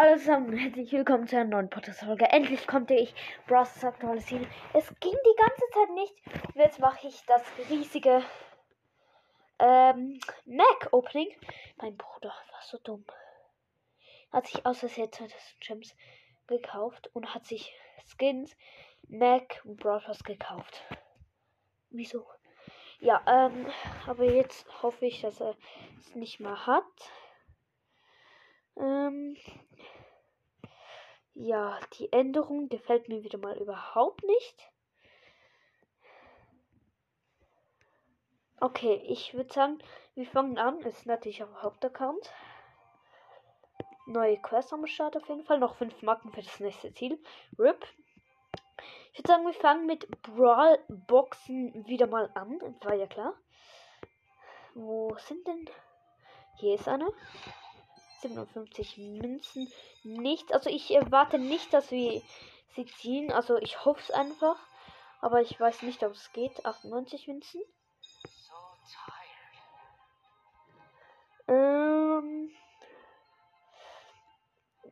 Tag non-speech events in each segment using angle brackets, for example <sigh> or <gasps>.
Hallo zusammen herzlich willkommen zu einer neuen Podcast-Folge. Endlich konnte ich Bros. aktualisieren. Es ging die ganze Zeit nicht. Und jetzt mache ich das riesige ähm, Mac-Opening. Mein Bruder war so dumm. Hat sich aus Versehen 2000 Gems gekauft und hat sich Skins, Mac und Bros. gekauft. Wieso? Ja, ähm, aber jetzt hoffe ich, dass er es nicht mehr hat. Ähm, ja, die Änderung gefällt mir wieder mal überhaupt nicht. Okay, ich würde sagen, wir fangen an. Ist natürlich auch Hauptaccount. Neue Quest am Start auf jeden Fall. Noch fünf Marken für das nächste Ziel. RIP. Ich würde sagen, wir fangen mit Brawl Boxen wieder mal an. War ja klar. Wo sind denn? Hier ist eine. 57 Münzen. Nicht, also ich erwarte nicht, dass wir sie ziehen. Also ich hoffe es einfach. Aber ich weiß nicht, ob es geht. 98 Münzen. Ähm.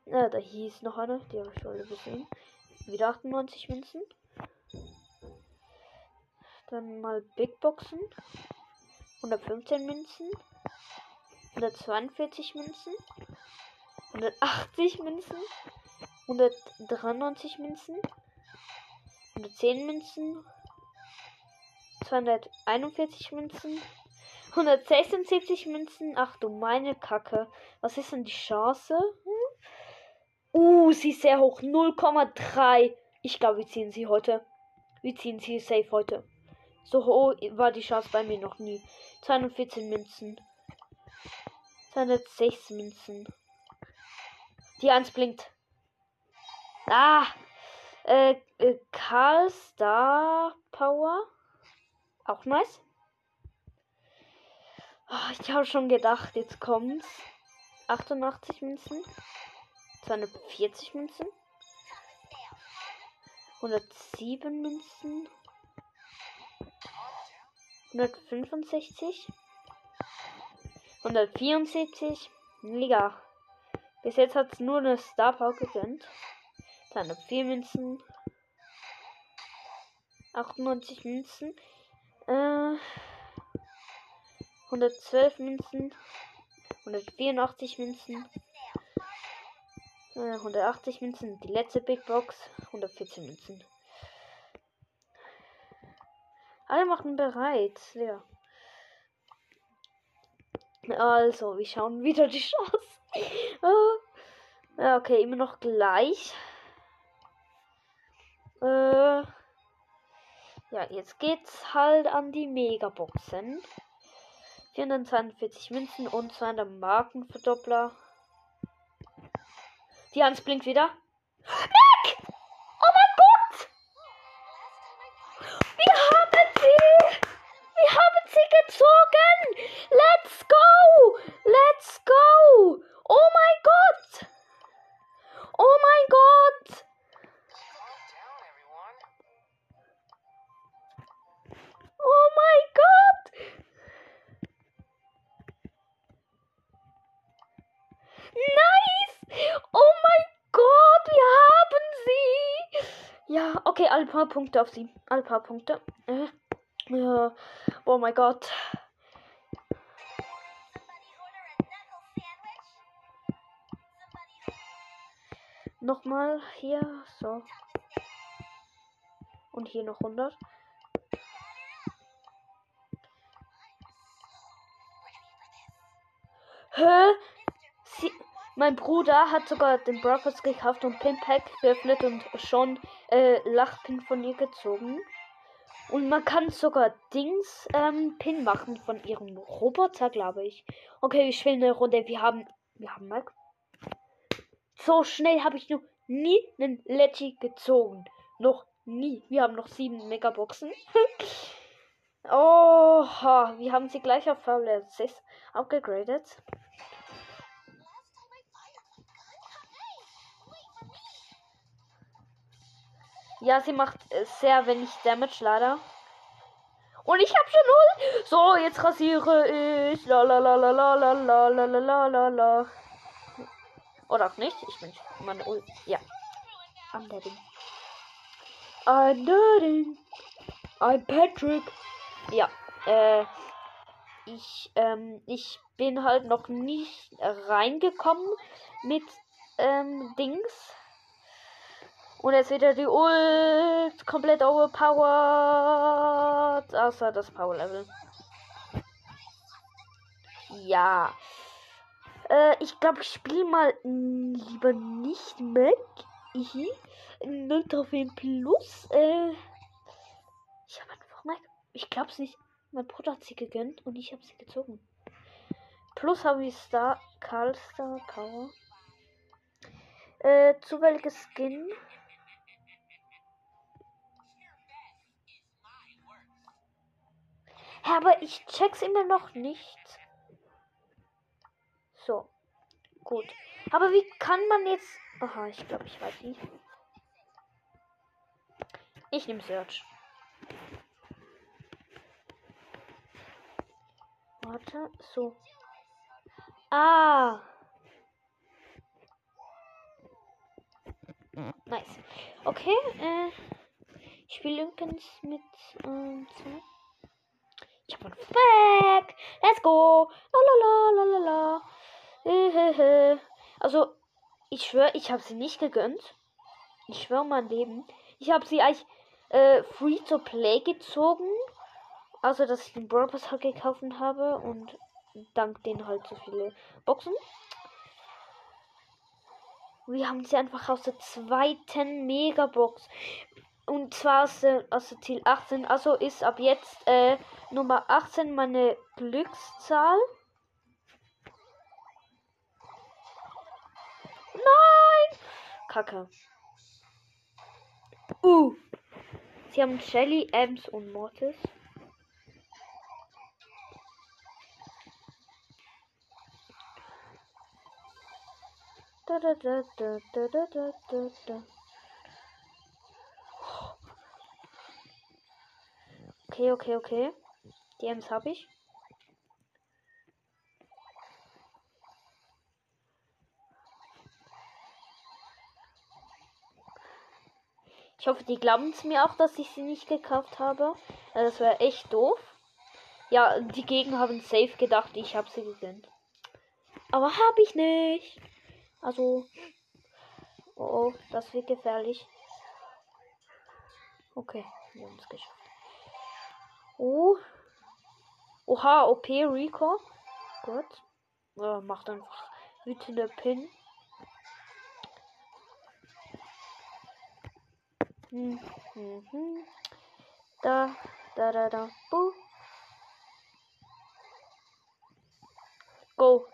Ja, da hieß noch eine, die habe ich schon gesehen. Wieder 98 Münzen. Dann mal Big Boxen. 115 Münzen. 142 Münzen, 180 Münzen, 193 Münzen, 110 Münzen, 241 Münzen, 176 Münzen. Ach du meine Kacke. Was ist denn die Chance? Hm? Uh, sie ist sehr hoch. 0,3. Ich glaube, wir ziehen sie heute. Wir ziehen sie safe heute. So hoch war die Chance bei mir noch nie. 214 Münzen. 206 Münzen. Die 1 blinkt. Ah! Äh, äh, Karl Star Power. Auch nice. Oh, ich habe schon gedacht, jetzt kommt's. 88 Münzen. 240 Münzen. 107 Münzen. 165. 174. Liga. Bis jetzt hat es nur eine Star Power gegönnt. Dann 4 Münzen. 98 Münzen. Äh, 112 Münzen. 184 Münzen. Äh, 180 Münzen. Die letzte Big Box. 114 Münzen. Alle machen bereit. Ja. Also, wir schauen wieder die Chance. oh. <laughs> Ja, okay, immer noch gleich. Äh, ja, jetzt geht's halt an die Megaboxen. 442 Münzen und 200 Markenverdoppler. Die Hans blinkt wieder. Paar Punkte auf sie. Alle paar Punkte. Äh, ja. Oh mein Gott. Nochmal hier, so. Und hier noch 100. Hä? Sie, mein Bruder hat sogar den Brockers gekauft und Pinpack geöffnet und schon äh, Lachpin von ihr gezogen. Und man kann sogar Dings ähm, Pin machen von ihrem Roboter, glaube ich. Okay, wir spielen eine Runde. Wir haben. Wir haben Mac. So schnell habe ich noch nie einen Leggy gezogen. Noch nie. Wir haben noch sieben Megaboxen. <laughs> oh, wir haben sie gleich auf Level 6 abgegradet. Ja, sie macht sehr wenig Damage leider. Und ich habe schon null. So, jetzt rasiere ich. La la la la la la la la la la la. Oder auch nicht. Ich bin meine Ul Ja. I'm deading. I'm deading. I'm Patrick. Ja. Äh. Ich, ähm, ich bin halt noch nicht reingekommen mit ähm, Dings. Und jetzt wieder die Ult komplett overpowered. Außer das Power Level. Ja. Äh, ich glaube, ich spiele mal lieber nicht Mac. Ich. 0 Trophäen plus. Äh, ich habe einfach Mac. Ich glaube es nicht. Mein Bruder hat sie gegönnt und ich habe sie gezogen. Plus habe ich Star, Karl Star Power. Äh, zufälliges Skin. Aber ich check's immer noch nicht. So. Gut. Aber wie kann man jetzt. Aha, ich glaube, ich weiß wie. Ich nehme Search. Warte, so. Ah. Nice. Okay, äh. Ich spiele übrigens mit ähm. Ich hab einen Fack. Let's go. Lalalala. Also, ich schwöre, ich habe sie nicht gegönnt. Ich schwöre mein Leben. Ich habe sie eigentlich äh, free to play gezogen. Also, dass ich den Brawl Pass halt gekauft habe und dank denen halt so viele Boxen. Wir haben sie einfach aus der zweiten Megabox. Und zwar aus, aus der Ziel 18. Also ist ab jetzt äh, Nummer 18 meine Glückszahl. Nein! Kacke. Uh. Sie haben Shelly, Ems und Mortis. Da, da, da, da, da, da, da, da. Okay, okay, okay. Die Ems habe ich. Ich hoffe, die glauben es mir auch, dass ich sie nicht gekauft habe. Das wäre echt doof. Ja, die Gegner haben safe gedacht, ich habe sie gegönnt. Aber habe ich nicht. Also. Oh, das wird gefährlich. Okay, wir haben es geschafft. Oh. Oha, OP Rico. Gut. Ja, macht einfach wütende Pin. Hm, hm, hm. Da, da, da, da. Buh. Go.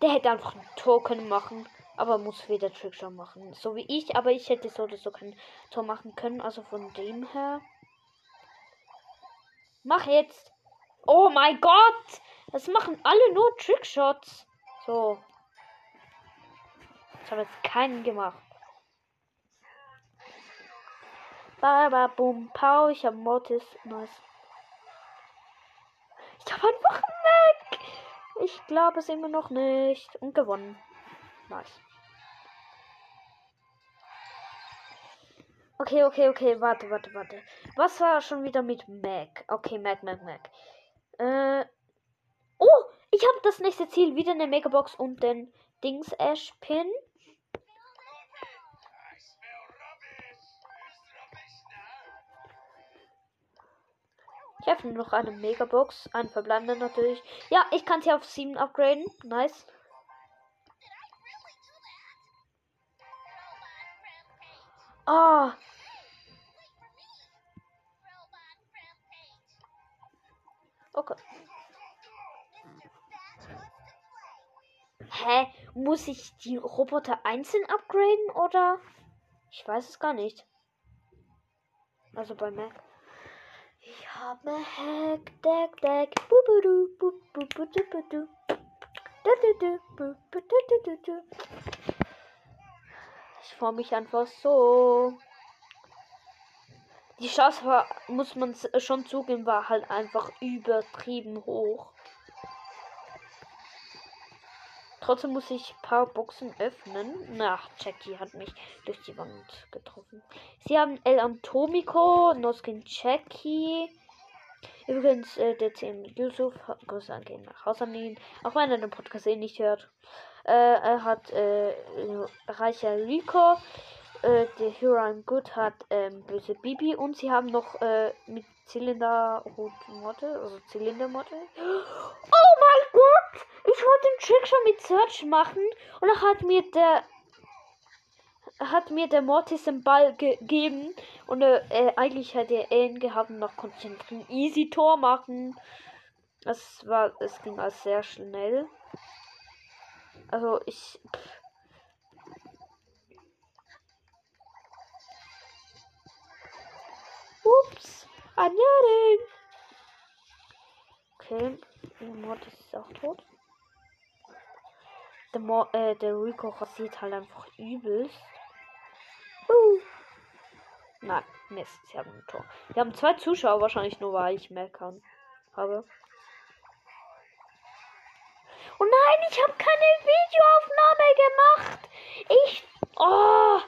Der hätte einfach ein Tor können machen. Aber muss wieder Trickshot machen. So wie ich. Aber ich hätte so oder so kein Tor machen können. Also von dem her. Mach jetzt. Oh mein Gott. Das machen alle nur Trickshots. So. Ich habe jetzt keinen gemacht. Baba, bum, pau. Ich habe Mortis. Nice. Ich habe einfach weg. Ich glaube es immer noch nicht. Und gewonnen. Nice. Okay, okay, okay, warte, warte, warte. Was war schon wieder mit Mac? Okay, Mac, Mac, Mac. Äh. Oh, ich habe das nächste Ziel. Wieder eine Megabox und den Dings Ash Pin. Ich habe noch eine Megabox. Ein Verbleibender natürlich. Ja, ich kann sie auf 7 upgraden. Nice. Ah. Oh. Okay. Hä? Muss ich die Roboter einzeln upgraden oder? Ich weiß es gar nicht. Also bei Mac. Ich habe Hack, Deck, Deck. Ich freue mich einfach so. Die Chance war, muss man schon zugeben, war halt einfach übertrieben hoch. Trotzdem muss ich ein paar Boxen öffnen. Na, Jackie hat mich durch die Wand getroffen. Sie haben El Antomico, Noskin Jackie. Übrigens, äh, der 10 Yusuf, Grüße an gehen nach Hause an ihn, auch wenn er den Podcast eh nicht hört. Äh, er hat äh, Reicher Rico, äh, der Hero I'm Good hat ähm, böse Bibi und sie haben noch äh, mit Zylinder-Motte, also Zylinder-Motte. Oh mein Gott! Ich wollte den Trick schon mit Search machen und dann hat mir der hat mir der Mortis den Ball gegeben und äh, äh, eigentlich hätte er ihn gehabt und noch ein easy Tor machen. Es war, es ging alles sehr schnell. Also ich. Pff. Ups, Anjaring. Okay, der Mortis ist auch tot. Der, Mo äh, der Rico rasiert halt einfach übelst. Uh. Nein, Mist, sie haben ein Tor. Wir haben zwei Zuschauer, wahrscheinlich nur, weil ich mehr kann. Habe. Oh nein, ich habe keine Videoaufnahme gemacht. Ich. Oh.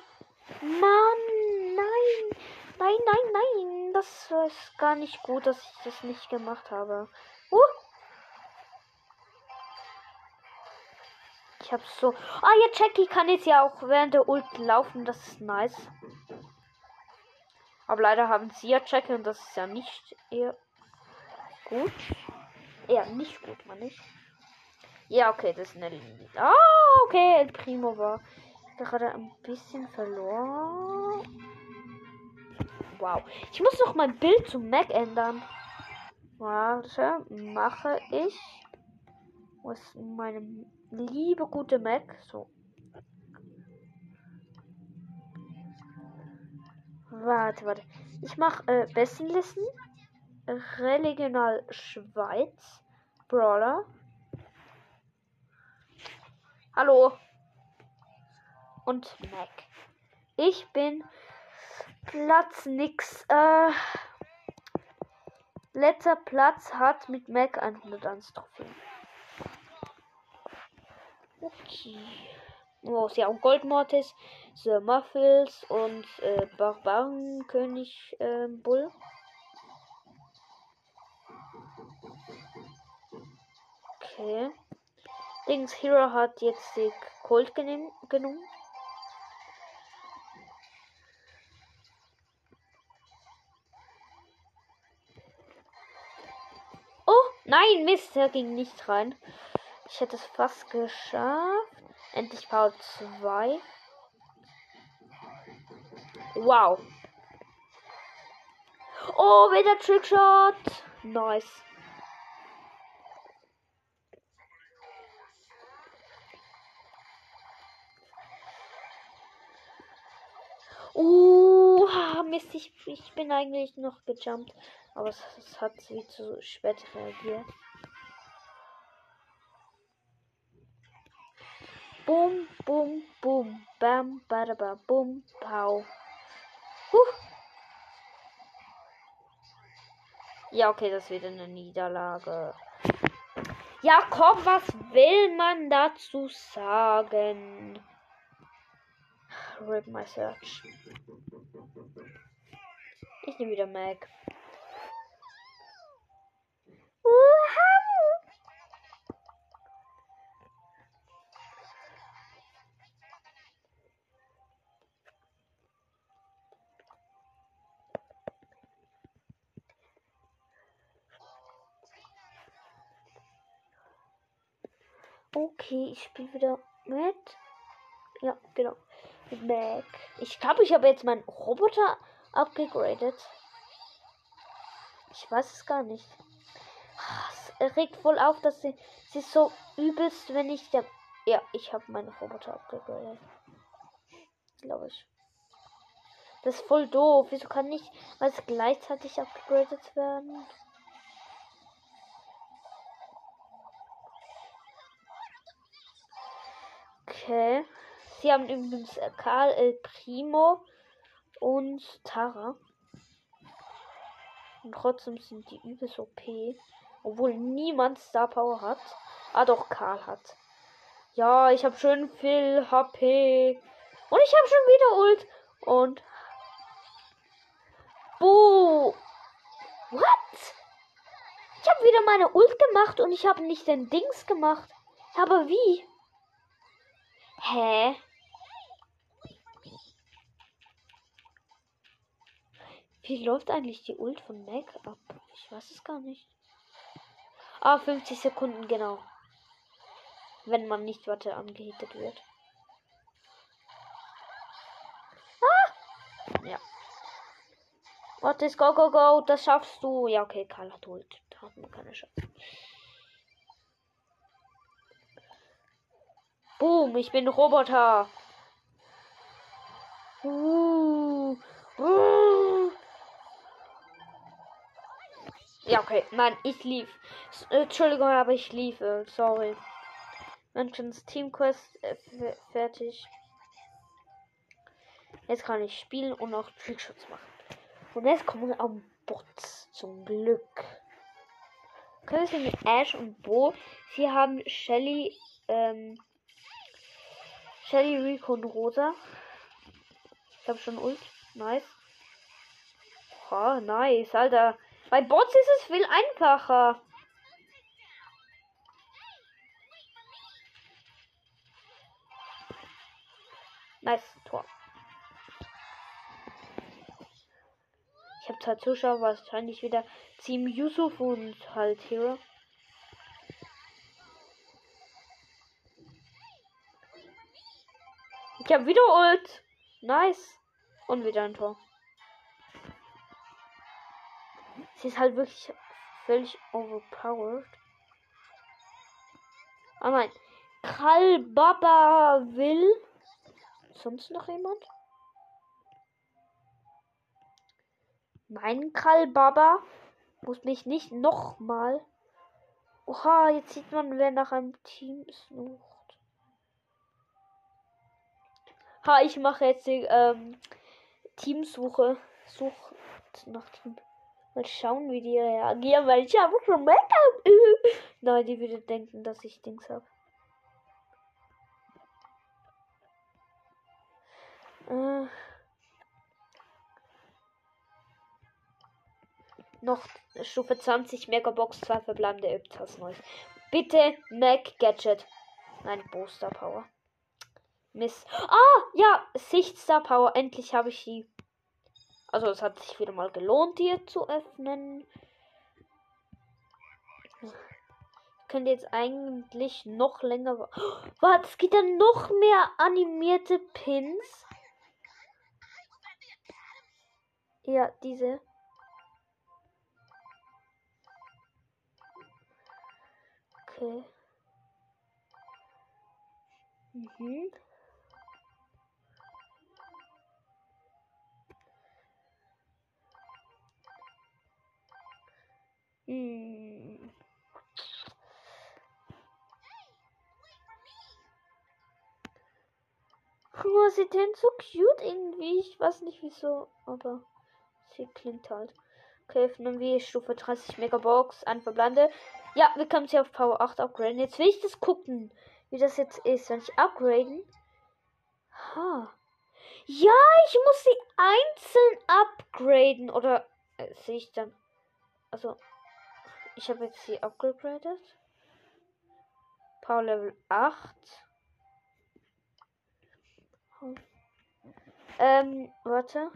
Mann, nein. Nein, nein, nein. Das ist gar nicht gut, dass ich das nicht gemacht habe. Uh. Ich hab's so. Ah, ja, Jackie kann jetzt ja auch während der Ult laufen. Das ist nice. Aber leider haben sie ja Jackie und das ist ja nicht eher gut. Eher nicht gut, man nicht. Ja, okay, das ist eine. Ah, okay, El Primo war gerade ein bisschen verloren. Wow. Ich muss noch mein Bild zum Mac ändern. Warte, mache ich. Wo ist meine liebe gute Mac? So. Warte, warte. Ich mache äh, Bestenlisten. Regional Schweiz. Brawler. Hallo. Und Mac. Ich bin Platz nix. Äh, letzter Platz hat mit Mac 101 Trophäen. Okay. Oh, sie haben Goldmortis, The Muffles und äh, Barbarenkönig äh, Bull. Okay. Dings Hero hat jetzt die Colt genommen. Oh, nein, Mist, er ging nicht rein. Ich hätte es fast geschafft. Endlich Power 2. Wow. Oh, wieder Trickshot. Nice. Uh, Mist, ich, ich bin eigentlich noch gejumpt. Aber es, es hat sie zu spät reagiert. Bum, bum, bum, bam, badaba, bum, pau. Huh. Ja, okay, das wird eine Niederlage. Ja, komm, was will man dazu sagen? Rip my search. Ich nehme wieder Mac. Okay, ich spiele wieder mit. Ja, genau. Mit Mac. Ich glaube, ich habe jetzt meinen Roboter abgegradet. Ich weiß es gar nicht. Es regt voll auf, dass sie, sie so übelst, wenn ich der. Ja, ich habe meinen Roboter abgegradet. Glaube ich. Das ist voll doof. Wieso kann nicht was gleichzeitig abgegradet werden? Okay. Sie haben übrigens Karl El Primo und Tara. Und trotzdem sind die übelst OP. Obwohl niemand Star Power hat. Ah, doch, Karl hat. Ja, ich habe schön viel HP. Und ich habe schon wieder Ult. Und. Buh. What? Ich habe wieder meine Ult gemacht und ich habe nicht den Dings gemacht. Aber wie? Hä? Wie läuft eigentlich die Ult von Mac ab? Ich weiß es gar nicht. Ah, 50 Sekunden, genau. Wenn man nicht weiter angehittet wird. Ah! Ja. Warte, go, go, go. Das schaffst du. Ja, okay, Karl hat Ult. Da hat man keine Chance. Boom, ich bin Roboter. Uh, uh. Ja, okay. Nein, ich lief. Äh, Entschuldigung, aber ich lief. Äh, sorry. Mentions Team Quest äh, fertig. Jetzt kann ich spielen und auch Trickshots machen. Und jetzt kommen wir am Bots. Zum Glück. Können wir mit Ash und Bo. Sie haben Shelly, ähm, Shelly, Rico und Rosa. Ich habe schon Ult. Nice. Oh, nice, Alter. Bei Bots ist es viel einfacher. Nice Tor. Ich habe zwei Zuschauer, wahrscheinlich wieder Team Yusuf und halt Hero. Ich habe wieder Ult. Nice. Und wieder ein Tor. Sie ist halt wirklich völlig overpowered. Ah nein. Karl Baba will. Sonst noch jemand? Nein, Karl Baba muss mich nicht nochmal. Oha, jetzt sieht man, wer nach einem Team sucht. Ha, ich mache jetzt die ähm, Teamsuche. Sucht nach Team. Mal schauen, wie die reagieren, weil ich habe schon Make-up. <laughs> Nein, die würde denken, dass ich Dings habe. Äh. Noch Stufe 20 Megabox, 2 verbleibende Öptas Neues. Bitte Mac Gadget. Nein, Booster Power. Miss. Ah, ja, Sichtstar Power. Endlich habe ich die. Also es hat sich wieder mal gelohnt, hier zu öffnen. Könnt jetzt eigentlich noch länger. <gasps> Was? Es gibt dann noch mehr animierte Pins. Ja, diese. Okay. Mhm. Hm. Oh, sie denn so cute irgendwie. Ich weiß nicht wieso, aber sie klingt halt. Okay, öffnen wir Stufe 30 Megabox, ein Verblande. Ja, wir können sie auf Power 8 upgraden. Jetzt will ich das gucken, wie das jetzt ist, wenn ich upgraden. Ha. Ja, ich muss sie einzeln upgraden. Oder äh, sehe ich dann. Also, ich habe jetzt sie upgradet. Power Level 8. Ähm, warte.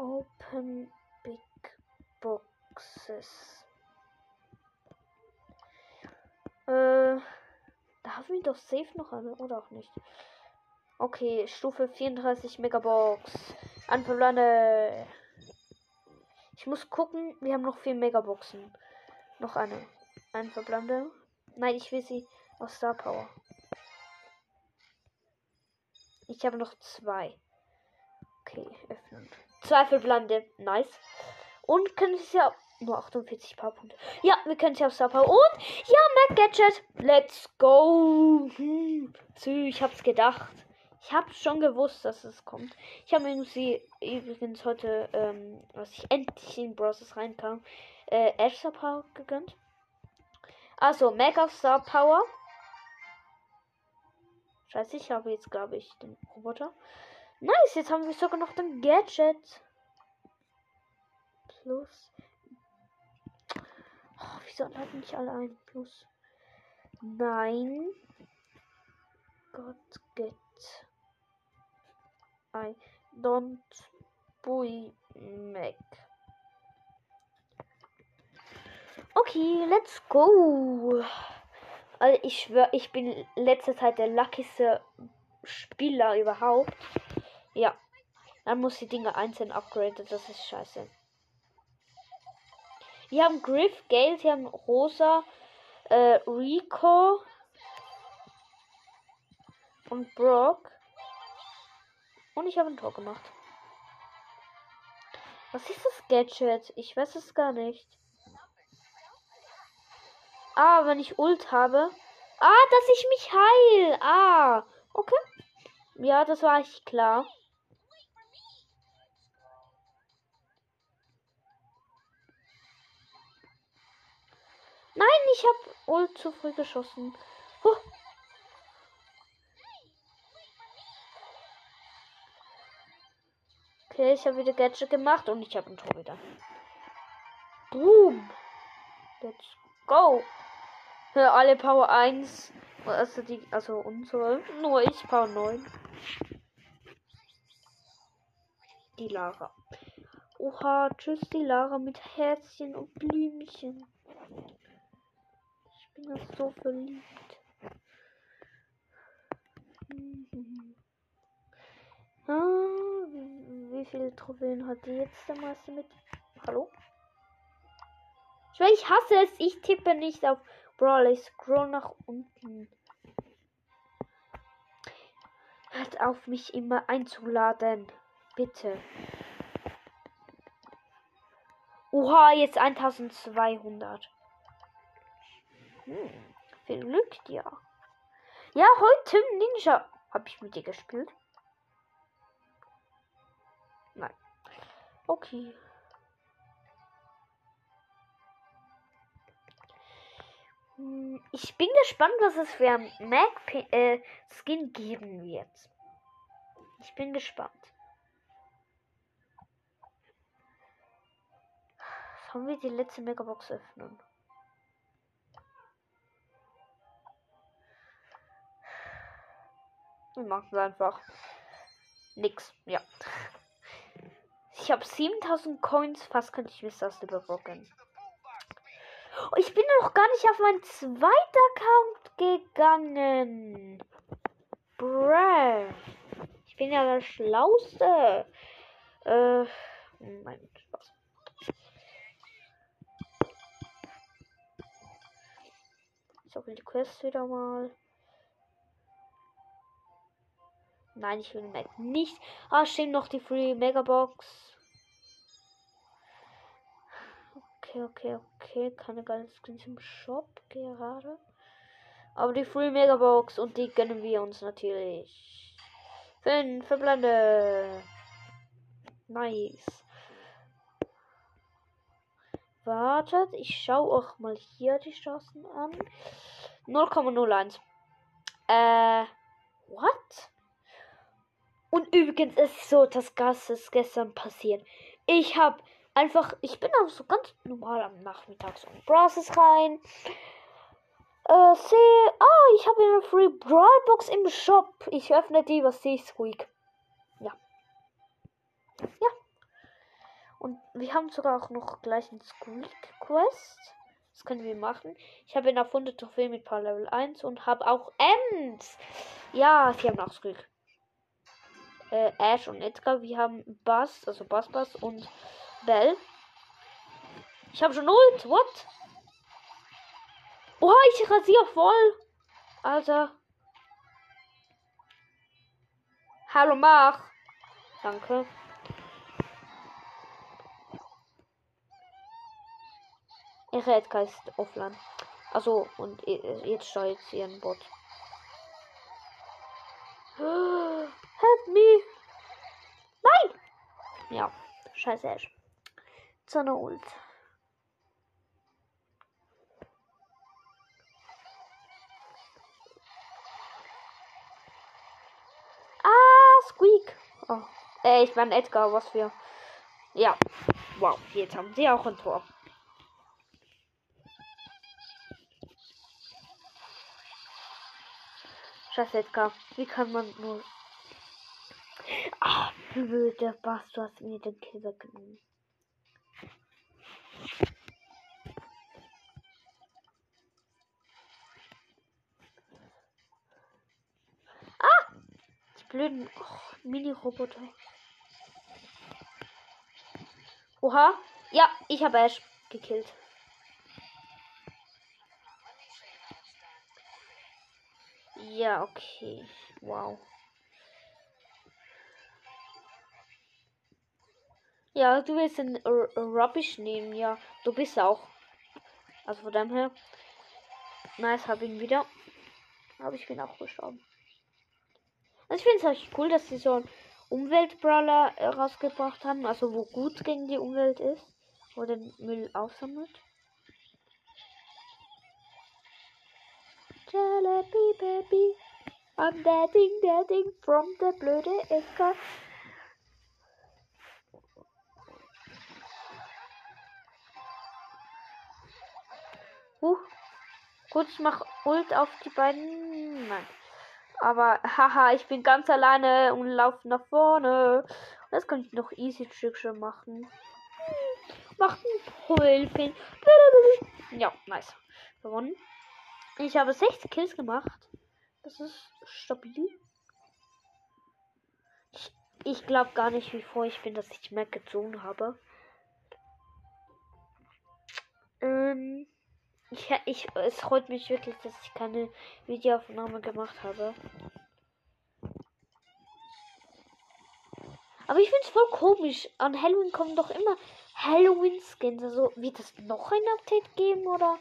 Open Big Boxes. Äh, da haben wir doch safe noch eine, oder auch nicht? Okay, Stufe 34 Megabox. Anverblande. Ich muss gucken, wir haben noch vier Megaboxen. Noch eine. Ein Verblande. Nein, ich will sie aus Star Power. Ich habe noch zwei. Okay, öffnen. Zwei verbleibende. Nice. Und können sie ja. Nur 48 Powerpunkte. Ja, wir können sie auf Star Power. Und ja, Mac Gadget. Let's go. Hm. Ich hab's gedacht. Ich habe schon gewusst, dass es kommt. Ich habe mir sie übrigens heute, ähm, als ich endlich in Browsers reinkam, äh, Ash Star Power gegönnt. Also, Mega Star Power. Scheiße, ich habe jetzt, glaube ich, den Roboter. Nice, jetzt haben wir sogar noch den Gadget. Plus. Oh, wieso hat nicht alle ein Plus? Nein. Gott get. I don't buy Mac. Okay, let's go. Also ich schwör, ich bin letzte Zeit der luckyste Spieler überhaupt. Ja. Dann muss die Dinge einzeln upgraden, das ist scheiße. Wir haben Griff, Gale, wir haben Rosa, äh, Rico und Brock. Und ich habe ein Tor gemacht. Was ist das Gadget? Ich weiß es gar nicht. Ah, wenn ich Ult habe. Ah, dass ich mich heil. Ah, okay. Ja, das war ich klar. Nein, ich habe Ult zu früh geschossen. Huh. Okay, ich habe wieder Gadget gemacht und ich habe ein Tor wieder. Boom. Let's go. Für alle Power 1. Also die, also unsere. Nur ich Power 9. Die Lara. Oha, tschüss die Lara mit Herzchen und Blümchen. Bin jetzt so verliebt. Ah, wie, viele Trophäen hat die jetzt der Meister mit? Hallo? Ich, ich hasse es. Ich tippe nicht auf Brawl. Ich scroll nach unten. Hört auf, mich immer einzuladen. Bitte. Oha, jetzt 1200. Viel Glück dir. Ja, heute Ninja. Hab ich mit dir gespielt? Nein. Okay. Hm, ich bin gespannt, was es für ein Mac äh, geben wird. Ich bin gespannt. Sollen wir die letzte Megabox öffnen? Wir machen einfach. Nix, ja. Ich habe 7000 Coins, fast könnte ich mir das überrocken. Ich bin noch gar nicht auf meinen zweiten Account gegangen. Bruh. Ich bin ja der Schlauste. Äh, nein, Spaß. Hoffe, die Quest wieder mal. Nein, ich will Mac nicht. Ah, stehen noch die Free Megabox. Okay, okay, okay. Keine geile Skins im Shop gerade. Aber die Free Megabox und die gönnen wir uns natürlich. Fünf Verblende. Nice. Wartet, ich schaue auch mal hier die Chancen an. 0,01. Äh, what? Und übrigens ist so, das Gas ist gestern passiert. Ich habe einfach, ich bin auch so ganz normal am Nachmittag so in Browsers rein. Äh, sehe, ah, ich habe eine Free Brawl Box im Shop. Ich öffne die, was sehe ich, Squeak. Ja. Ja. Und wir haben sogar auch noch gleich einen Squeak Quest. Das können wir machen. Ich habe eine erfundene Trophäe mit Paar Level 1 und habe auch Ems. Ja, sie haben auch Squeak. Äh, Ash und Edgar. Wir haben Bass, also Bass Bass und Bell. Ich habe schon Ult. What? Boah, ich rasiere voll. Alter. Hallo, mach. Danke. Ihre Edgar ist offline. Also, und jetzt steuert sie ihren Bot. Help me! Nein! Ja, scheiße Ash. Seine Ult. Ah, Squeak. Oh. Äh, ich meine Edgar, was für. Ja. Wow, jetzt haben sie auch ein Tor. Scheiße, Edgar. Wie kann man nur. Ach, blöde Bass, du hast mir den Kill weggenommen. Ah! Die blöden oh, Mini-Roboter. Oha. Ja, ich habe Ash gekillt. Ja, okay. Wow. Ja, du willst den Rubbish nehmen, ja. Du bist auch. Also von dem her. Nice, hab ihn wieder. Aber ich bin auch gestorben. Also ich finde es echt cool, dass sie so einen Umweltbrawler äh, rausgebracht haben. Also wo gut gegen die Umwelt ist. Wo den Müll aufsammelt. Jalebi Baby. I'm dadding, dadding from the blöde Ecke. Gut, ich mach Ult auf die beiden. Nein. Aber haha, ich bin ganz alleine und laufe nach vorne. Das könnte ich noch easy Trickshot machen. Macht ein Pulpin. Ja, nice. Gewonnen. Ich habe 6 Kills gemacht. Das ist stabil. Ich, ich glaube gar nicht, wie froh ich bin, dass ich Mac gezogen habe. Ähm, ich, ich, es freut mich wirklich, dass ich keine Videoaufnahme gemacht habe. Aber ich finde es voll komisch. An Halloween kommen doch immer Halloween-Skins. Also wird es noch ein Update geben oder?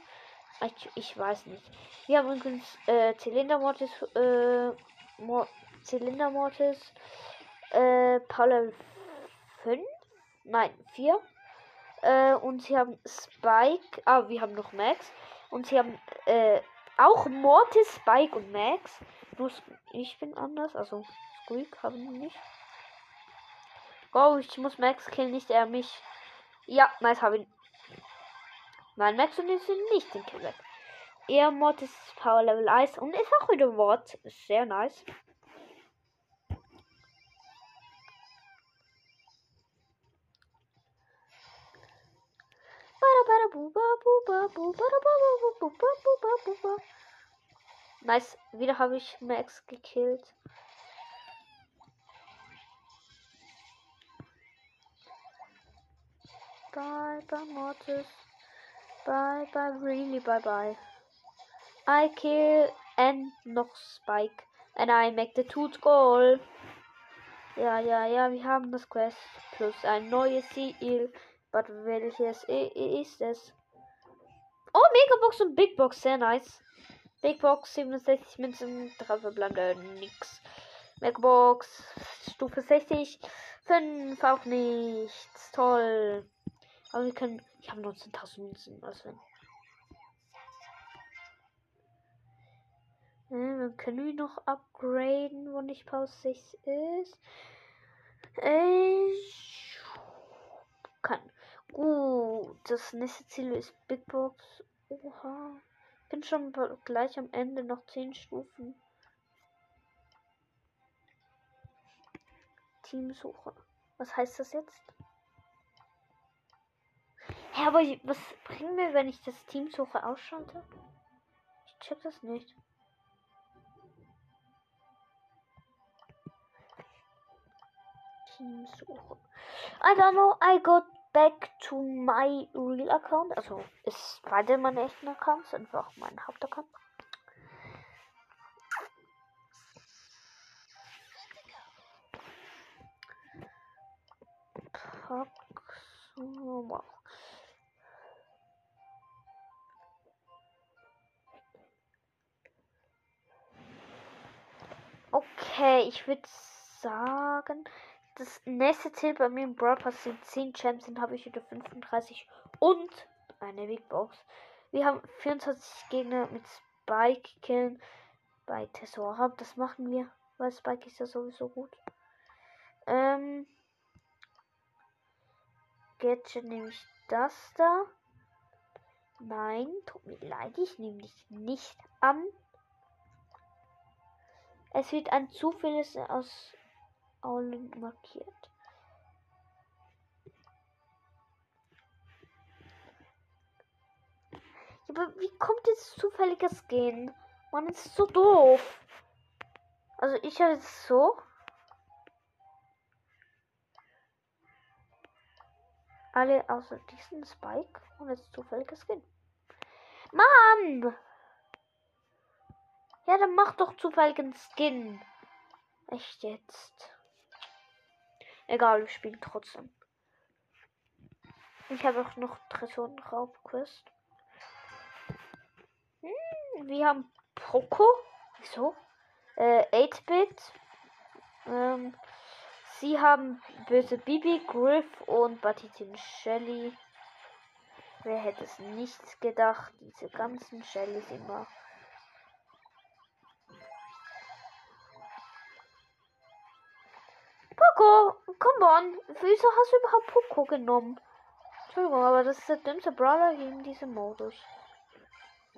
Ich, ich weiß nicht. Wir haben übrigens äh, Zylinder Mortis, äh, Mor Zylinder Mortis, äh, Power 5? Nein, 4. Äh, und sie haben Spike, ah, wir haben noch Max. Und sie haben, äh, auch Mortis, Spike und Max. Nur ich bin anders, also Squeak haben wir nicht. Oh, ich muss Max killen, nicht er mich. Ja, nice, habe ihn. Nein, Max und ich sind nicht den Kill Mod ist Power Level 1 und ist auch wieder. Ist sehr nice. Nice, wieder habe ich Max gekillt. Bye bye Mortis. Bye bye, really bye bye. I kill and noch Spike. And I make the tooth goal. Ja, ja, ja, wir haben das Quest plus ein neues Ziel. Aber welches ist es? Oh, Megabox und Big Box, sehr nice. Big Box 67 Münzen, 3 verbleibende nix. Megabox Stufe 60, 5 auch nichts. Toll. Aber wir können. Ich habe 19.000 Münzen. Also. Äh, können wir noch upgraden, wo nicht Pause 6 ist? Ich kann. Gut, das nächste Ziel ist Big Box. Oha. Bin schon gleich am Ende noch 10 Stufen. Teamsuche. Was heißt das jetzt? Hä, aber was bringt mir, wenn ich das Teamsuche ausschalte? Ich check das nicht. Teamsuche. I don't know, I got back to my real account. Also ist beide meine echten Accounts, einfach mein Hauptaccount. Okay, ich würde sagen, das nächste Ziel bei mir im Brawl Pass sind 10 Champs, dann habe ich wieder 35 und eine Big Box. Wir haben 24 Gegner mit Spike killen bei Tesora. Das machen wir, weil Spike ist ja sowieso gut. Ähm, Gadget nehme ich das da. Nein, tut mir leid, ich nehme dich nicht an. Es wird ein zufälliges aus allen markiert. Aber wie kommt jetzt zufälliges Gehen? Man ist so doof. Also ich habe es so. Alle außer diesen Spike und jetzt zufälliges Skin. Mann! Ja, dann mach doch zufälligen Skin. Echt jetzt. Egal, wir spielen trotzdem. Ich habe auch noch Tresorenraubquest. Hm, wir haben Poco. Wieso? Äh, 8-Bit. Ähm, sie haben böse Bibi, Griff und Batitin Shelly. Wer hätte es nicht gedacht? Diese ganzen Shellys immer. On. Wieso hast du überhaupt Poco genommen? Entschuldigung, aber das ist der dümmste Brawler hier in diesem Modus.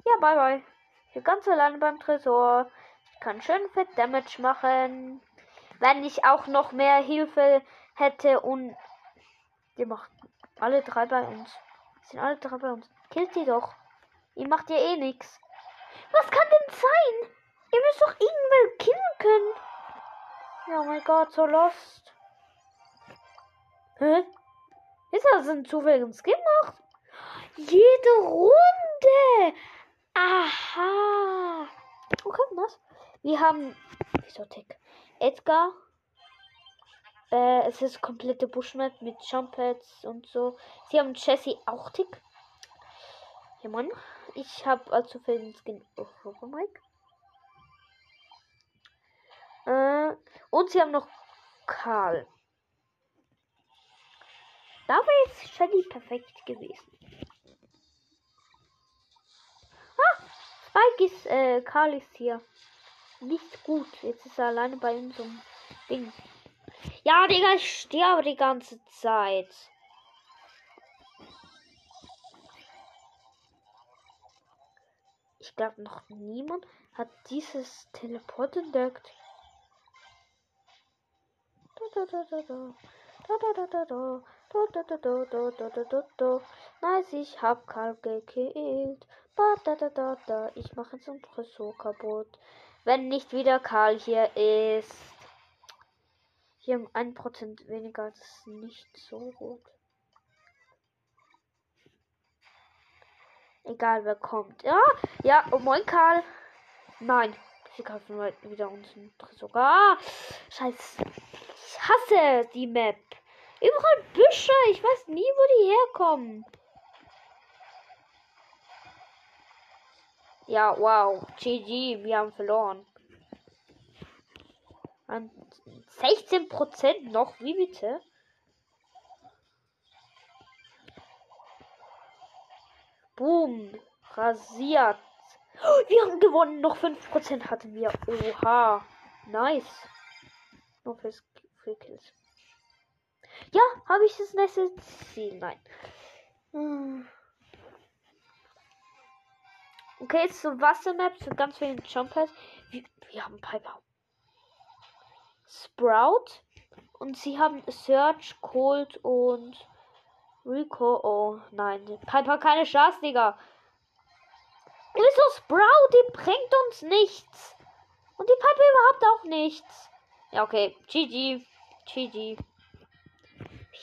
Ja, bye bye. Hier ganz alleine beim Tresor. Ich kann schön fett Damage machen. Wenn ich auch noch mehr Hilfe hätte und. Ihr macht alle drei bei uns. Sind alle drei bei uns. Killt die doch. Ihr macht ja eh nichts. Was kann denn sein? Ihr müsst doch irgendwann killen können. Oh mein Gott, so lost. Hä? Ist das ein zufälligen Skin macht? Jede Runde. Aha. Okay, was? Wir haben. Wieso Tick? Edgar. Äh, es ist komplette Bushmap mit Jumpads und so. Sie haben Jessie auch Tick. Ja, Mann. Ich habe für den Skin oh, Mike. Äh, und sie haben noch Karl. Da wäre jetzt Shelly perfekt gewesen. Spike ist, äh, Karl ist hier. Nicht gut. Jetzt ist er alleine bei unserem Ding. Ja, Digga, ich sterbe die ganze Zeit. Ich glaube, noch niemand hat dieses Teleport entdeckt. Nice, ich hab Karl gekillt. Ich mache jetzt ein Tresor kaputt. Wenn nicht wieder Karl hier ist. Hier haben 1% weniger. Das ist nicht so gut. Egal wer kommt. Ja, ja, oh moin Karl. Nein, sie kaufen wieder unseren Tresor. Ah, scheiße. Ich hasse die Map. Überall Büsche. Ich weiß nie, wo die herkommen. Ja, wow. GG, wir haben verloren. 16% noch, wie bitte? Boom. Rasiert. Wir haben gewonnen. Noch 5% hatten wir. Oha. Nice. Nur für Kills. Ja, habe ich das nächste Ziel? Nein. Hm. Okay, jetzt so Wassermap, so ganz viele Jumpers. Wir, wir haben Piper. Sprout. Und sie haben Search, Cold und Rico. Oh nein. Piper keine Chance, Digga. Wieso Sprout? Die bringt uns nichts. Und die Piper überhaupt auch nichts. Ja, okay. GG. GG.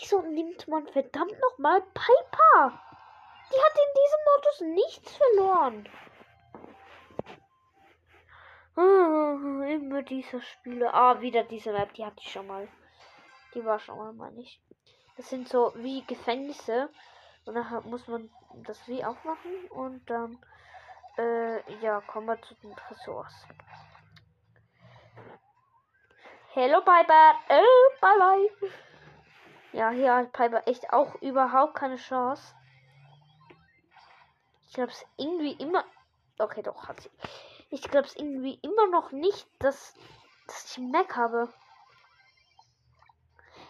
Wieso nimmt man verdammt nochmal Piper? Die hat in diesem Modus nichts verloren. Oh, immer diese Spiele. Ah, wieder diese Map. Die hatte ich schon mal. Die war schon mal, meine ich. Das sind so wie Gefängnisse. Und dann muss man das wie aufmachen und dann äh, ja, kommen wir zu den Tresors. Hello Piper. Oh, bye bye. Ja, hier hat Piper echt auch überhaupt keine Chance. Ich glaube es irgendwie immer. Okay, doch, hat sie. Ich glaube es irgendwie immer noch nicht, dass, dass ich einen Mac habe.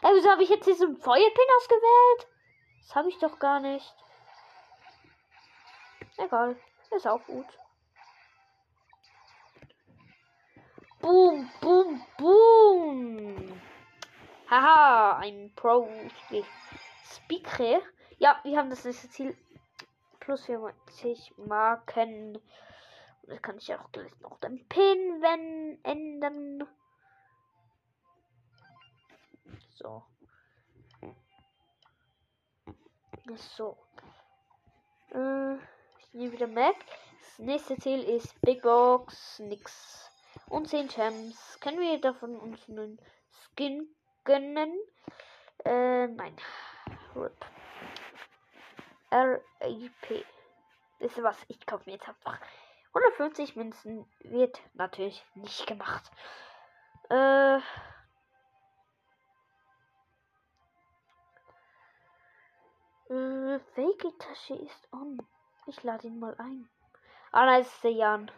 Ey, wieso habe ich jetzt diesen Feuerpin ausgewählt? Das habe ich doch gar nicht. Egal. Ist auch gut. Boom, boom, boom. Haha, ein Pro Speaker. Ja, wir haben das nächste Ziel. Plus 94 Marken. Das kann ich auch gleich noch den Pin wenn, ändern. So. So. Äh, ich nehme wieder Mac. Das nächste Ziel ist Big Box. Nix. Und 10 Gems. Können wir davon uns einen Skin gönnen? Äh, nein. RIP. R-I-P. Wisst ihr was? Ich kaufe mir jetzt einfach 150 Münzen. Wird natürlich nicht gemacht. Äh. Äh, Fake-Tasche ist on. Ich lade ihn mal ein. Ah, da ist der Jan.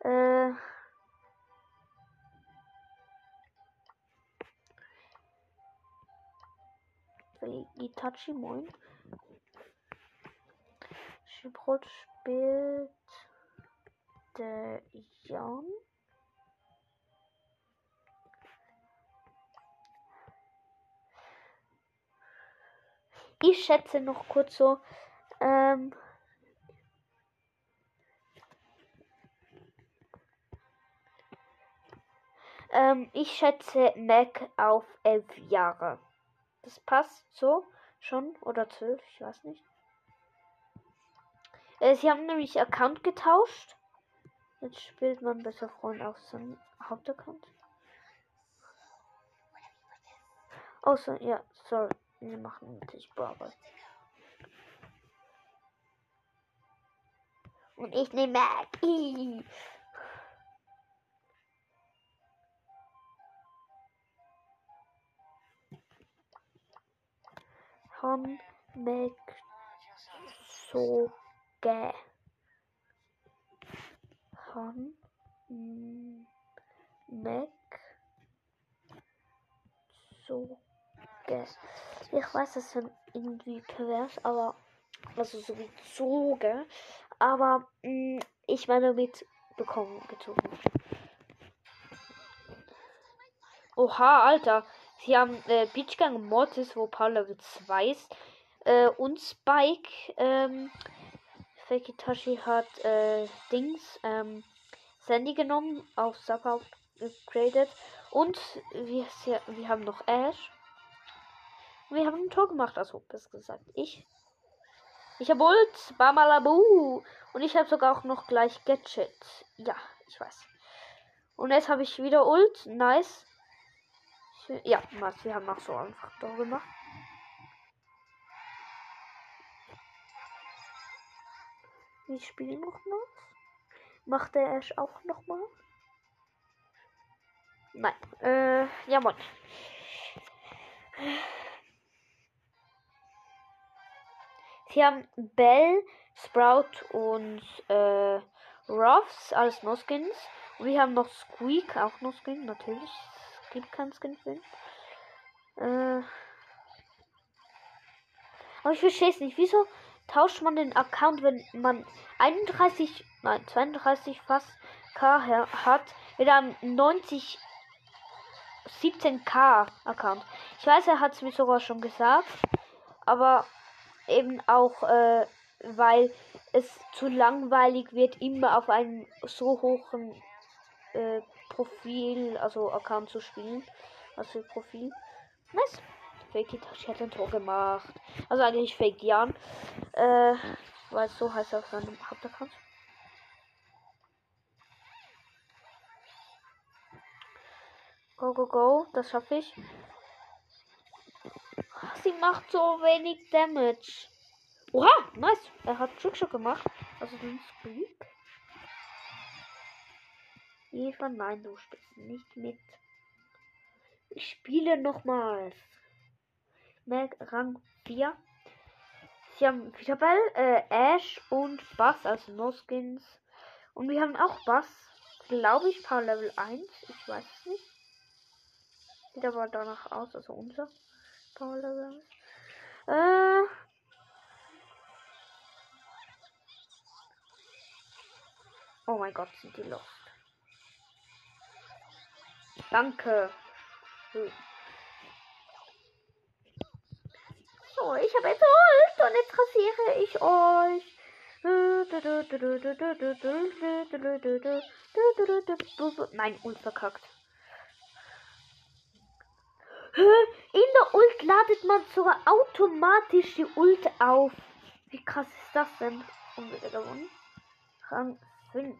Äh. Itachi, moin. Schibrot spielt der Jan. Ich schätze noch kurz so. Ähm, ähm, ich schätze Mac auf elf Jahre. Das passt so schon oder zwölf, ich weiß nicht. Äh, sie haben nämlich Account getauscht. Jetzt spielt man besser Freund auf seinem Hauptaccount. Außer, oh, ja, sorry. Wir machen natürlich Brawl. Und ich nehme Maggie. Soge. Han Meg Soge. Ich weiß, das sind irgendwie pervers, aber. Also so wie Zoge. Aber mh, mm, ich meine mit bekommen gezogen. Oha, Alter. Sie haben äh, Beachgang Mortis, wo Paul Level 2 ist. Äh, und Spike. Ähm, Fakitashi hat äh, Dings. Ähm, Sandy genommen, auf Sub upgraded. Und wir, wir haben noch Ash. Wir haben ein Tor gemacht, also besser gesagt. Ich. Ich habe Ult, Bamalabu. Und ich habe sogar auch noch gleich Gadget. Ja, ich weiß. Und jetzt habe ich wieder Ult. Nice. Ich, ja, wir haben auch so einfach Tor gemacht. Ich spiele noch mal. Macht der Ash auch noch mal? Nein. Äh, ja, Mann. Sie haben Bell, Sprout und äh, Ruffs, alles No-Skins. Und wir haben noch Squeak, auch No-Skin, natürlich. Gibt keinen Skin für. Äh, aber ich verstehe es nicht. Wieso tauscht man den Account, wenn man 31, nein, 32 fast K hat, mit einem 90 17k Account. Ich weiß, er hat es mir sogar schon gesagt, aber eben auch, äh, weil es zu langweilig wird, immer auf einem so hohen äh, Profil, also Account zu spielen. Also Profil. Nice. Fake It hat ein Tor gemacht. Also eigentlich Fake Jan. Äh, weil so heißt er auf seinem Hauptaccount. Go, go, go. Das schaffe ich. Sie macht so wenig Damage. Oha, nice. Er hat Trickshot gemacht. Also den Squeak. Eva, nein, du spielst nicht mit. Ich spiele nochmals. Meg Rang 4. Sie haben Peterbell, äh, Ash und Bass, also No Skins. Und wir haben auch Bass, glaube ich, Power Level 1. Ich weiß es nicht. Sieht aber danach aus, also unser Power Level. Äh. Oh mein Gott, sind die lost. Danke. Hm. So, ich habe jetzt Ult und jetzt rasiere ich euch. Nein, Ult verkackt. In der Ult ladet man sogar automatisch die Ult auf. Wie krass ist das denn? Und wieder gewonnen. Rang 5.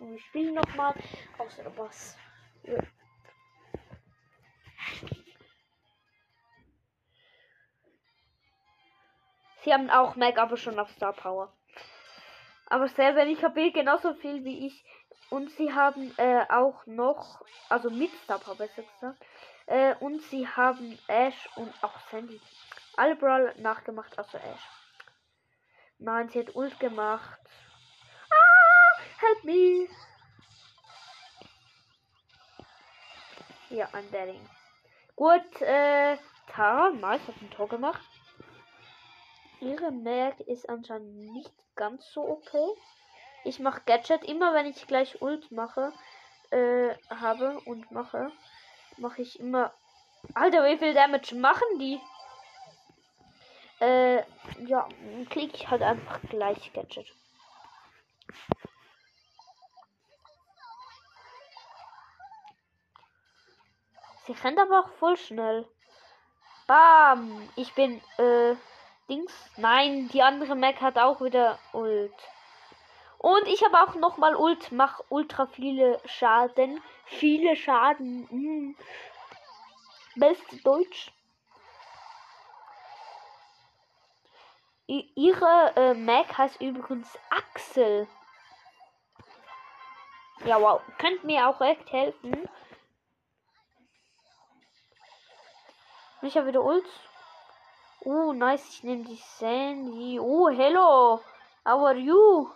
Und wir spielen nochmal außer der Boss. Ja. Sie haben auch Mac, aber schon auf Star Power. Aber selber ich habe genauso viel wie ich. Und sie haben äh, auch noch, also mit Star Power besser gesagt. Äh, und sie haben Ash und auch Sandy. Alle Brawl nachgemacht, außer Ash. Nein, sie hat Ult gemacht. Ah, help me. Ja, ein Dadding. Gut, äh, Tara, nice, hat ein Tor gemacht. Ihre Merk ist anscheinend nicht ganz so okay. Ich mache Gadget immer, wenn ich gleich Ult mache, äh, habe und mache, mache ich immer. Alter, wie viel Damage machen die? Äh, ja, klicke ich halt einfach gleich Gadget. Sie rennt aber auch voll schnell. Bam! Ich bin, äh, Dings. Nein, die andere Mac hat auch wieder Ult. Und ich habe auch noch mal Ult, mach ultra viele Schaden. Viele Schaden. Hm. Beste Deutsch. I ihre äh, Mac heißt übrigens Axel. Ja, wow. Könnt mir auch echt helfen. Ich habe wieder Ult. Oh, nice. Ich nehme die Sandy. Oh, hello. How are you?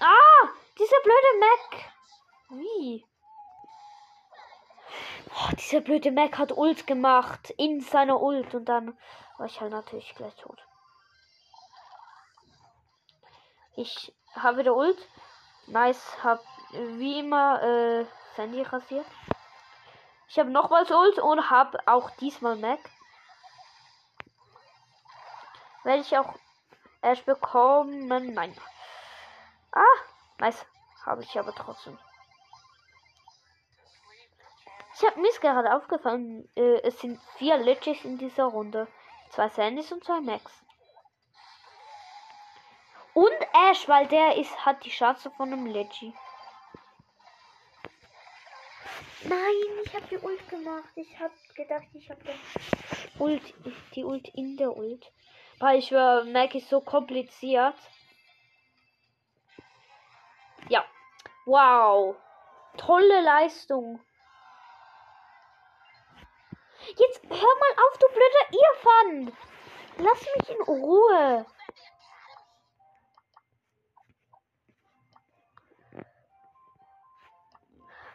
Ah, dieser blöde Mac. Wie? Oh, dieser blöde Mac hat Ult gemacht. In seiner Ult. Und dann war ich halt natürlich gleich tot. Ich habe wieder Ult. Nice. Hab wie immer äh, Sandy rasiert. Ich habe nochmals Ult und habe auch diesmal Mac. Werde ich auch erst bekommen? Nein. Ah, nice. Habe ich aber trotzdem. Ich habe mir gerade aufgefallen, äh, es sind vier Legis in dieser Runde. Zwei Sandys und zwei Max. Und Ash, weil der ist, hat die Chance von einem Leggy. Nein, ich habe die Ult gemacht. Ich habe gedacht, ich habe Ult, die Ult in der Ult. Weil ich war, merke ich so kompliziert. Ja. Wow. Tolle Leistung. Jetzt hör mal auf, du blöder Irrfan. Lass mich in Ruhe.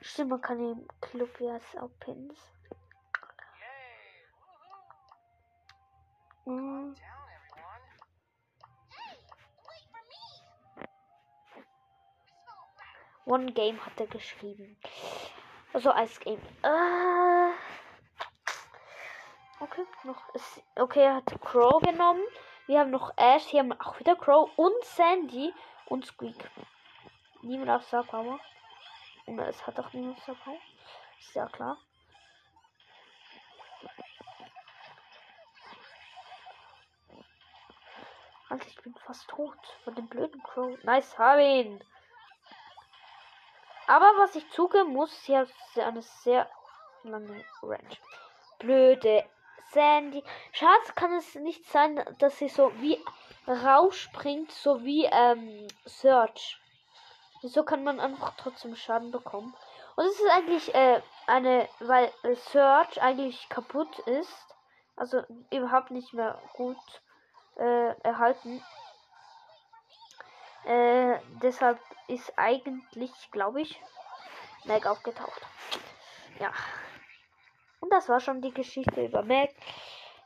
Stimmt, man kann im Club ja auch Pins. Mm. One Game hat er geschrieben. Also als Game. Äh, okay, noch ist, okay, er hat Crow genommen. Wir haben noch Ash, hier haben auch wieder Crow und Sandy und Squeak. Niemand auf Star Power. Und es hat auch niemand Star Power. Ist ja klar. Alter, ich bin fast tot von dem blöden Crow. Nice, hab ihn. Aber was ich zugeben muss, sie hat eine sehr lange Range. Blöde Sandy. Schatz kann es nicht sein, dass sie so wie rausspringt, so wie ähm, Search. Wieso kann man einfach trotzdem Schaden bekommen? Und es ist eigentlich äh, eine, weil Search eigentlich kaputt ist. Also überhaupt nicht mehr gut äh, erhalten. Äh, deshalb ist eigentlich, glaube ich, Mac aufgetaucht. Ja. Und das war schon die Geschichte über Mac.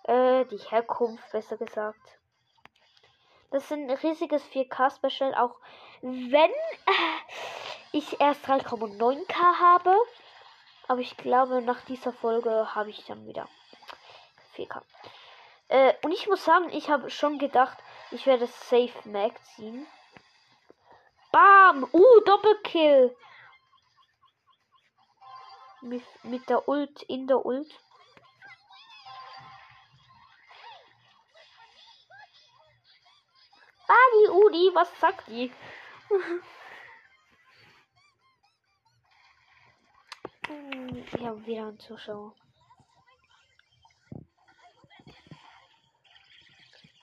Äh, die Herkunft, besser gesagt. Das ist ein riesiges 4K-Special, auch wenn äh, ich erst 3,9K habe. Aber ich glaube, nach dieser Folge habe ich dann wieder 4K. Äh, und ich muss sagen, ich habe schon gedacht, ich werde Safe Mac ziehen. Bam! Uh, Doppelkill! Mit, mit der Ult, in der Ult. Ah, die Udi, was sagt die? <laughs> Ich habe wieder einen Zuschauer.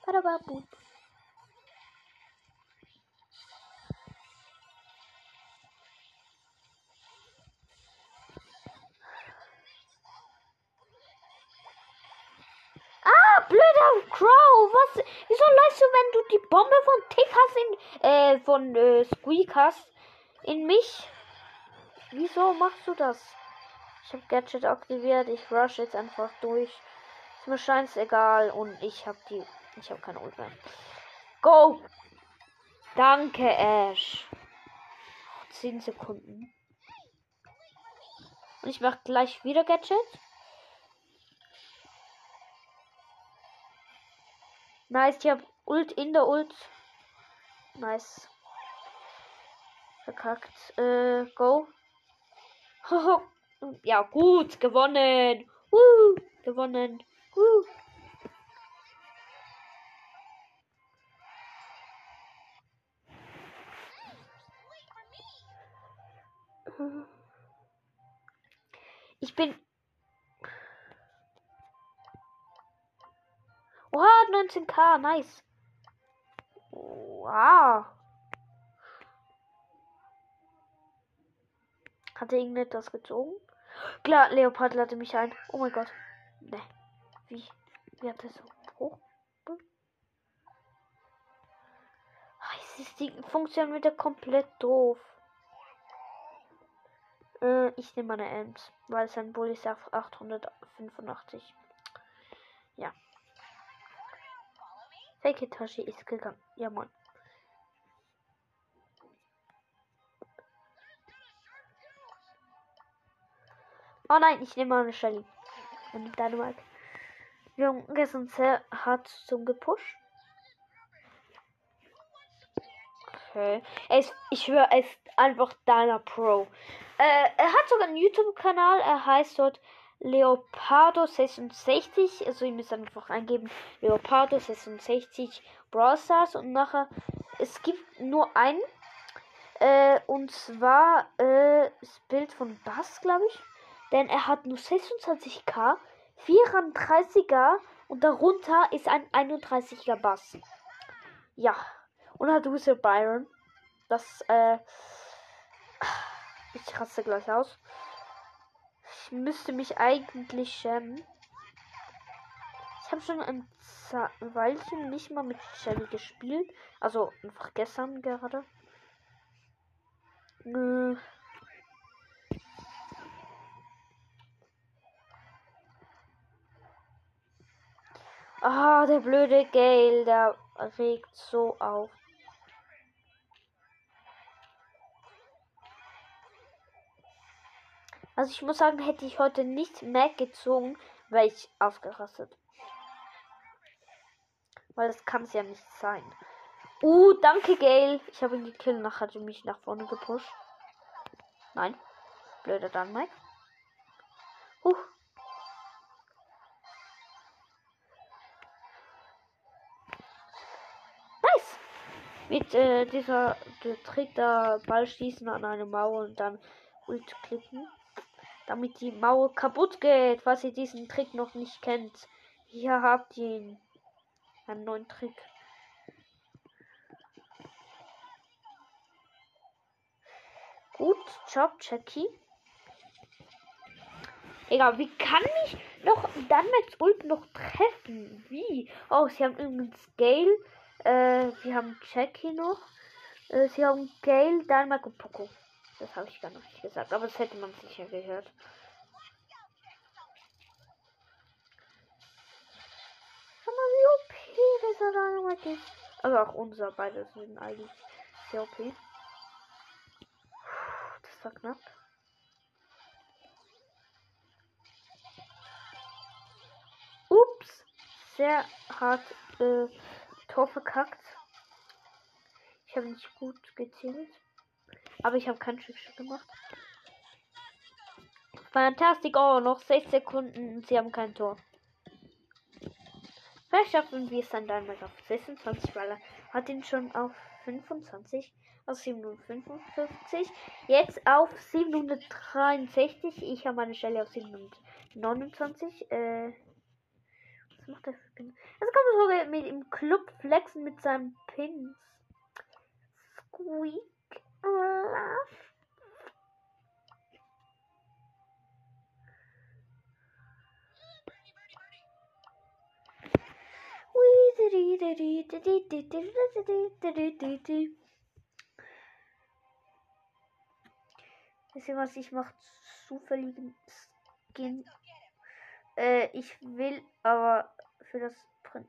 Badababub. Hast in, äh, von, äh, Squeak hast, in mich? Wieso machst du das? Ich habe Gadget aktiviert, ich rush jetzt einfach durch. Ist mir scheißegal und ich habe die, ich habe keine Ult mehr. Go! Danke, Ash. 10 Sekunden. Und ich mache gleich wieder Gadget. Nice, ich habe Ult in der Ult. Nice. Verkackt. Äh, go. <laughs> ja, gut, gewonnen. Uh, gewonnen. Uh. Ich bin. Oha, 19k, nice. Wow. Hat er irgendetwas gezogen? Klar, Leopard lade mich ein. Oh mein Gott. Ne. Wie? Wie hat er so hoch? Es ist die Funktion wieder komplett doof. Äh, ich nehme meine Ems, weil sein Bull ist auf 885. Ja. Sekitashi ist gegangen. Ja, moin. Oh nein, ich nehme eine Shelly. Eine Dynamite. Junge sind sehr hart zum gepusht. Okay. Ist, ich schwöre, er ist einfach deiner Pro. Äh, er hat sogar einen YouTube-Kanal. Er heißt dort Leopardo66. Also ihr müsst einfach eingeben Leopardo66 Brawl Stars. Und nachher, es gibt nur einen. Äh, und zwar äh, das Bild von Bass, glaube ich. Denn er hat nur 26k, 34er und darunter ist ein 31er Bass. Ja. Und hat Whistle Byron. Das, äh. Ich raste gleich aus. Müsste mich eigentlich schämen. Ich habe schon ein Weilchen nicht mal mit Shelly gespielt. Also einfach gestern gerade. Äh. Ah, der blöde Gale, der regt so auf. Also ich muss sagen, hätte ich heute nicht Mac gezogen, wäre ich ausgerastet. Weil das kann es ja nicht sein. Uh, danke Gale. Ich habe ihn gekillt, nachher hat er mich nach vorne gepusht. Nein. Blöder dann, Mike. Huh. Mit äh, dieser der Trick da Ball schießen an eine Mauer und dann Ult klicken. Damit die Mauer kaputt geht, falls ihr diesen Trick noch nicht kennt. Hier habt ihr ihn. Einen neuen Trick. Gut, Job, Jackie. Egal, wie kann ich noch dann mit Ult noch treffen? Wie? Oh, sie haben übrigens Gale. Äh, wir haben Jackie noch. Äh, sie haben Gale, Dynamite und Poco. Das habe ich gar nicht gesagt, aber das hätte man sicher gehört. Schau mal, wie OP dieser Dynamite ist. Also auch unser beide sind eigentlich sehr OP. Das war knapp. Ups, sehr hart äh, Tor verkackt. Ich habe nicht gut gezielt. Aber ich habe keinen Schiffschiff gemacht. Fantastik. Oh, noch 6 Sekunden. Sie haben kein Tor. Vielleicht schaffen wir es dann dann mal auf 26, weil er hat ihn schon auf 25, auf 755. Jetzt auf 763. Ich habe meine Stelle auf 729. Äh, was macht der für Pins? Jetzt man sogar mit im Club flexen mit seinen Pins. Squeak. Love. Wisst ihr was? Ich mache zufälligen Skin. Äh, ich will aber für das Print.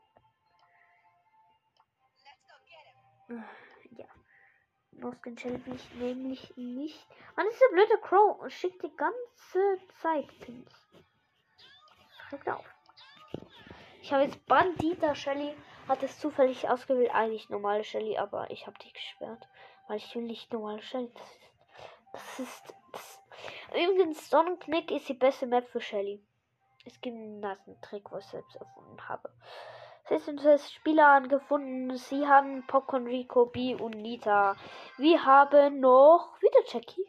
Ja. Muskeln challenge ich nämlich nicht. Mann, dieser blöde Crow schickt die ganze Zeit Pins. Schreibt auf. Ich habe jetzt Bandita Shelly. Hat es zufällig ausgewählt. Eigentlich normale Shelly, aber ich habe die gesperrt. Weil ich will nicht normale Shelly. Das ist. Das ist. Übrigens, Sonnenknick ist die beste Map für Shelly. Es gibt einen nassen Trick, was ich selbst erfunden habe. Es sind sechs Spieler angefunden. Sie haben Popcorn, Rico, B und Nita. Wir haben noch wieder Jackie.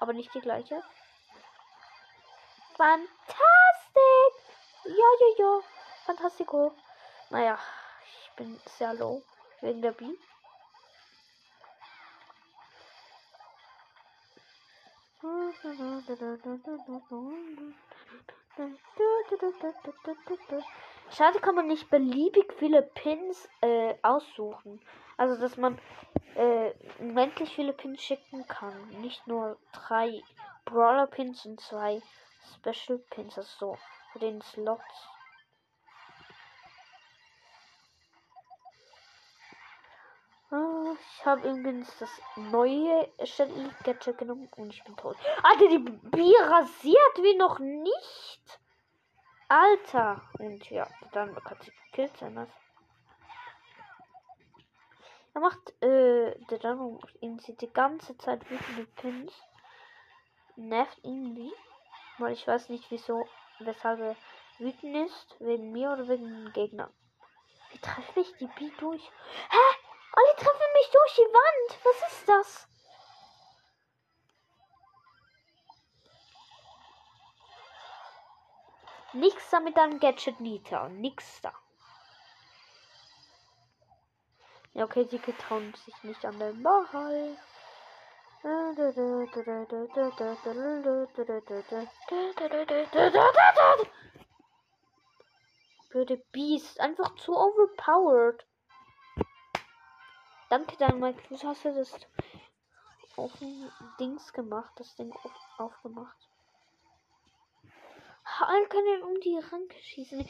Aber nicht die gleiche. Fantastik! Ja, ja, ja. Fantastico. Naja, ich bin sehr low wegen der B. Schade kann man nicht beliebig viele Pins äh, aussuchen. Also dass man äh, unendlich viele Pins schicken kann. Nicht nur drei Brawler Pins und zwei Special Pins, also so für den Slots. Ah, ich habe übrigens das neue Shelly Gadget genommen und ich bin tot. Alter, die B rasiert wie noch nicht. Alter. Und ja, dann kann sie gekillt sein. Was? Er macht, äh, der dann ihn sie die ganze Zeit wütende Pins. Nervt irgendwie. Weil ich weiß nicht wieso, weshalb er wütend ist. Wegen mir oder wegen dem Gegner. Wie treffe ich die B durch? Hä? Alle treffen mich durch die Wand. Was ist das? Nix da mit einem Gadget Nita. Nix da. Ja, okay, sie getrauen sich nicht an den Ball. Blöde Beast. Einfach zu overpowered. Danke dann, Mike. Wieso hast du das offen Dings gemacht? Das Ding auf, aufgemacht. Können um die Ranke schießen.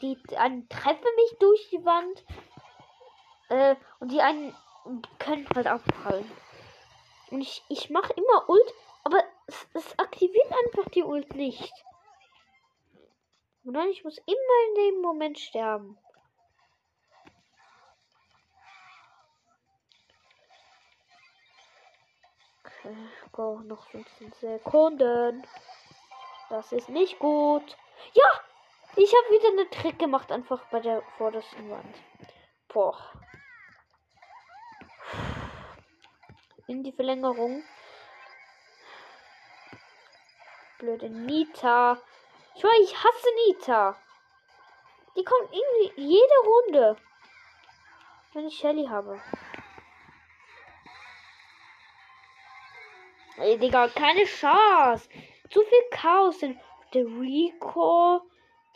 Die, die, einen treffen mich durch die Wand. Äh, und die einen können halt abprallen. Und ich, ich mache immer Ult, aber es, es aktiviert einfach die Ult nicht. Und dann ich muss immer in dem Moment sterben. Okay, go, noch 15 Sekunden. Das ist nicht gut. Ja! Ich habe wieder einen Trick gemacht, einfach bei der vordersten Wand. Boah. in die Verlängerung. Blöde Nita. Ich weiß, ich hasse Nita. Die kommt irgendwie jede Runde. Wenn ich Shelly habe. Ey, Digga, keine Chance. Zu viel Chaos in der Rico,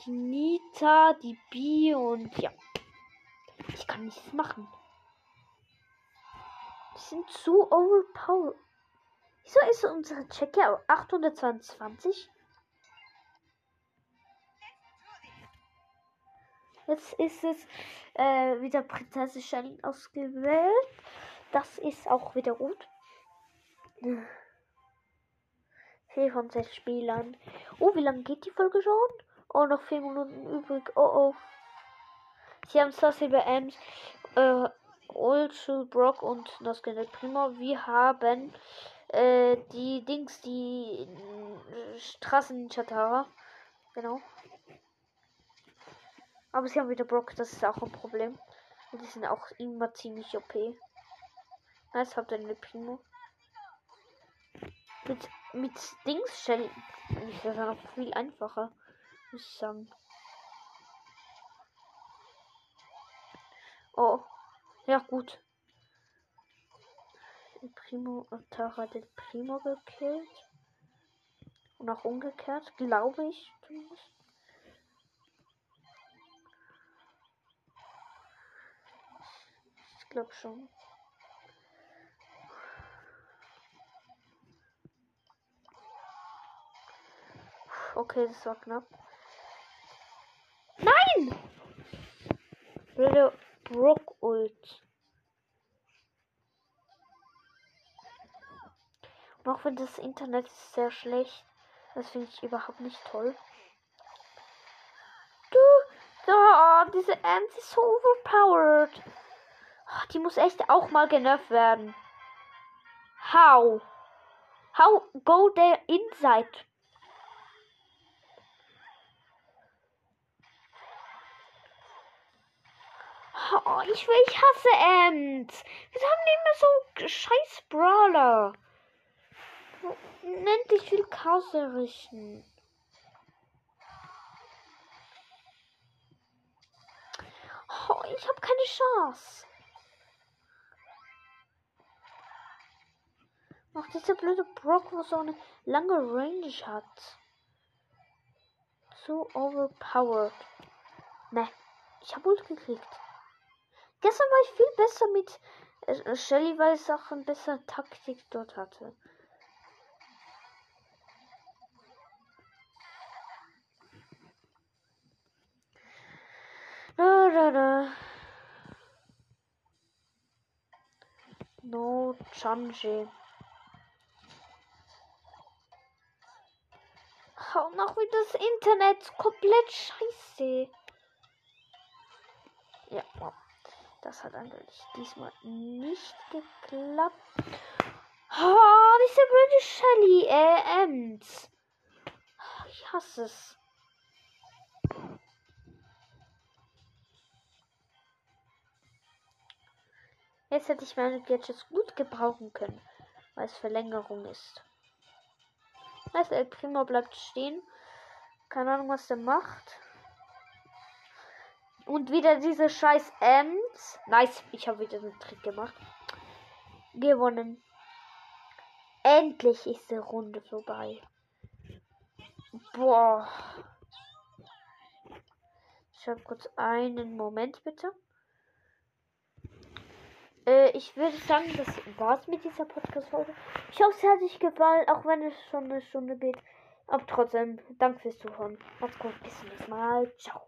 die Nita, die Bi und ja. Ich kann nichts machen. Die sind zu overpowered. Wieso ist unsere Checker 822? Jetzt ist es äh, wieder Prinzessin Shelly ausgewählt. Das ist auch wieder gut. Vier von sechs Spielern. Oh, wie lange geht die Folge schon? Oh, noch vier Minuten übrig. Oh, oh. Sie haben Sassy Ems, äh, Oldschool Brock und das Primo. Wir haben äh, die Dings, die äh, Straßen-Chatara. Genau. Aber sie haben wieder Brock, das ist auch ein Problem. Und die sind auch immer ziemlich OP. Nice, habt ihr eine Primo. Mit, mit Dings Shell ist das noch viel einfacher. Muss ich sagen. Oh. Ja, gut. Primo und Tara hat den Primo gekillt. Und auch umgekehrt, glaube ich zumindest. Ich glaube schon. Okay, das war knapp. Nein! Blöde Brock Ult. Und auch wenn das Internet ist sehr schlecht. Das finde ich überhaupt nicht toll. Du, da, diese Ant ist so overpowered. Oh, die muss echt auch mal genervt werden. How? How go there inside? Oh, ich will, ich hasse Ants. Wir haben mehr so scheiß Brawler. Unendlich viel Chaos errichten. Oh, ich habe keine Chance. Ach, dieser blöde Brock, wo so eine lange Range hat. So overpowered. Ne, ich habe Ult gekriegt. Gestern war ich viel besser mit äh, Shelly, weil es auch ein besser Taktik dort hatte. Da, da, da. No Change. Und auch wie das Internet komplett scheiße. Ja, das hat eigentlich diesmal nicht geklappt. Oh, diese blöde Shelly, äh, Ems. Ich hasse es. Jetzt hätte ich meine Gadgets gut gebrauchen können, weil es Verlängerung ist. Nice, El Primo bleibt stehen. Keine Ahnung, was der macht. Und wieder diese scheiß Ems. Nice, ich habe wieder einen Trick gemacht. Gewonnen. Endlich ist die Runde vorbei. Boah. Ich habe kurz einen Moment, bitte. Äh, ich würde sagen, das war's mit dieser Podcast-Folge. Ich hoffe, es hat euch gefallen, auch wenn es schon eine Stunde geht. Aber trotzdem, danke fürs Zuhören. Macht's gut, bis zum nächsten Mal. Ciao.